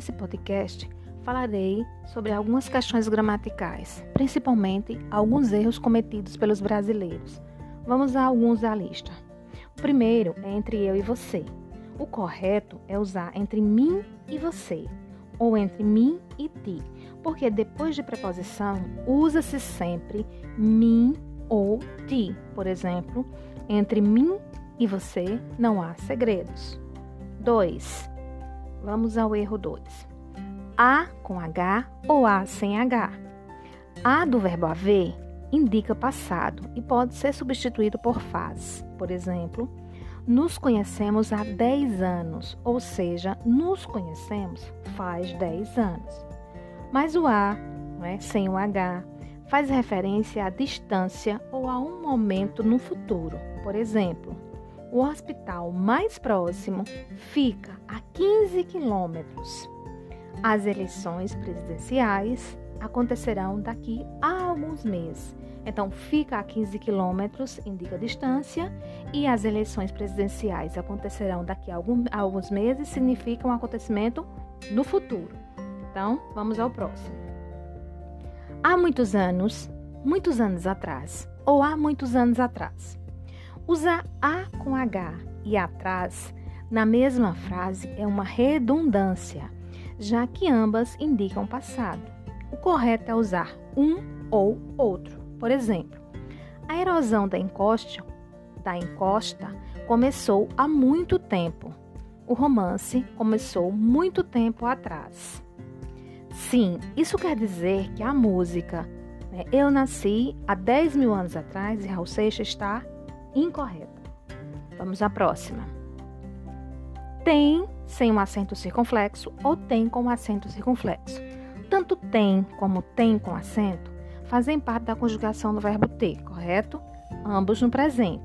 nesse podcast falarei sobre algumas questões gramaticais, principalmente alguns erros cometidos pelos brasileiros. Vamos a alguns da lista. O primeiro é entre eu e você. O correto é usar entre mim e você, ou entre mim e ti, porque depois de preposição usa-se sempre mim ou ti. Por exemplo, entre mim e você não há segredos. 2. Vamos ao erro 2. A com H ou A sem H. A do verbo haver indica passado e pode ser substituído por faz. Por exemplo, nos conhecemos há 10 anos, ou seja, nos conhecemos faz 10 anos. Mas o A, é, sem o H, faz referência à distância ou a um momento no futuro. Por exemplo, o hospital mais próximo fica a 15 quilômetros. As eleições presidenciais acontecerão daqui a alguns meses. Então, fica a 15 quilômetros, indica a distância, e as eleições presidenciais acontecerão daqui a, alguns meses, significa um acontecimento no futuro. Então, vamos ao próximo. Há muitos anos, muitos anos atrás, ou há muitos anos atrás. Usar a com H e atrás na mesma frase é uma redundância já que ambas indicam passado. O correto é usar um ou outro. Por exemplo, a erosão da encosta, da encosta começou há muito tempo. O romance começou muito tempo atrás. Sim, isso quer dizer que a música né, Eu Nasci há 10 mil anos atrás e Raul Seixas está incorreta. Vamos à próxima. Tem sem um acento circunflexo ou tem com um acento circunflexo. Tanto tem como tem com acento fazem parte da conjugação do verbo ter, correto? Ambos no presente.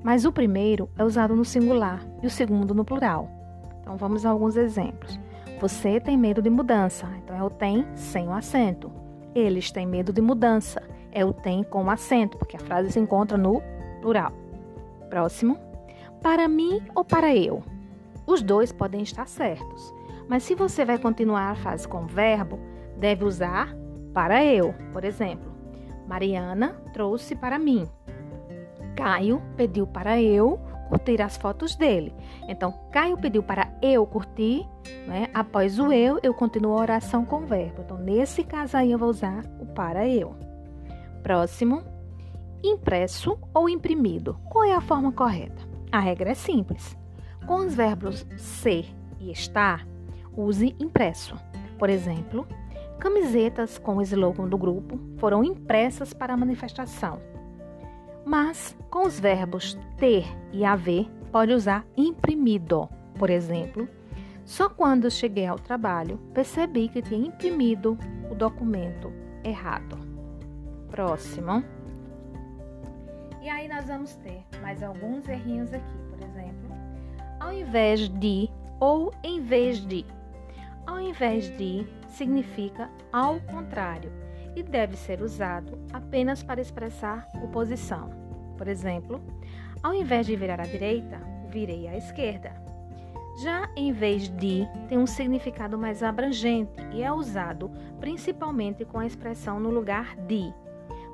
Mas o primeiro é usado no singular e o segundo no plural. Então vamos a alguns exemplos. Você tem medo de mudança, então é o tem sem o acento. Eles têm medo de mudança, é o tem com o acento, porque a frase se encontra no plural. Próximo. Para mim ou para eu? Os dois podem estar certos, mas se você vai continuar a frase com verbo, deve usar para eu. Por exemplo, Mariana trouxe para mim. Caio pediu para eu curtir as fotos dele. Então, Caio pediu para eu curtir, né? após o eu, eu continuo a oração com o verbo. Então, nesse caso aí, eu vou usar o para eu. Próximo, impresso ou imprimido. Qual é a forma correta? A regra é simples. Com os verbos ser e estar, use impresso. Por exemplo, camisetas com o slogan do grupo foram impressas para a manifestação. Mas com os verbos ter e haver, pode usar imprimido. Por exemplo, só quando cheguei ao trabalho percebi que tinha imprimido o documento errado. Próximo. E aí nós vamos ter mais alguns errinhos aqui, por exemplo ao invés de ou em vez de. Ao invés de significa ao contrário e deve ser usado apenas para expressar oposição. Por exemplo, ao invés de virar à direita, virei à esquerda. Já em vez de tem um significado mais abrangente e é usado principalmente com a expressão no lugar de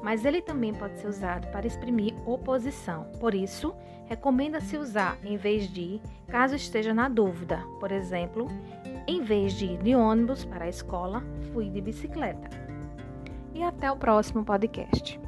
mas ele também pode ser usado para exprimir oposição. Por isso, recomenda-se usar em vez de, caso esteja na dúvida. Por exemplo, em vez de ir de ônibus para a escola, fui de bicicleta. E até o próximo podcast.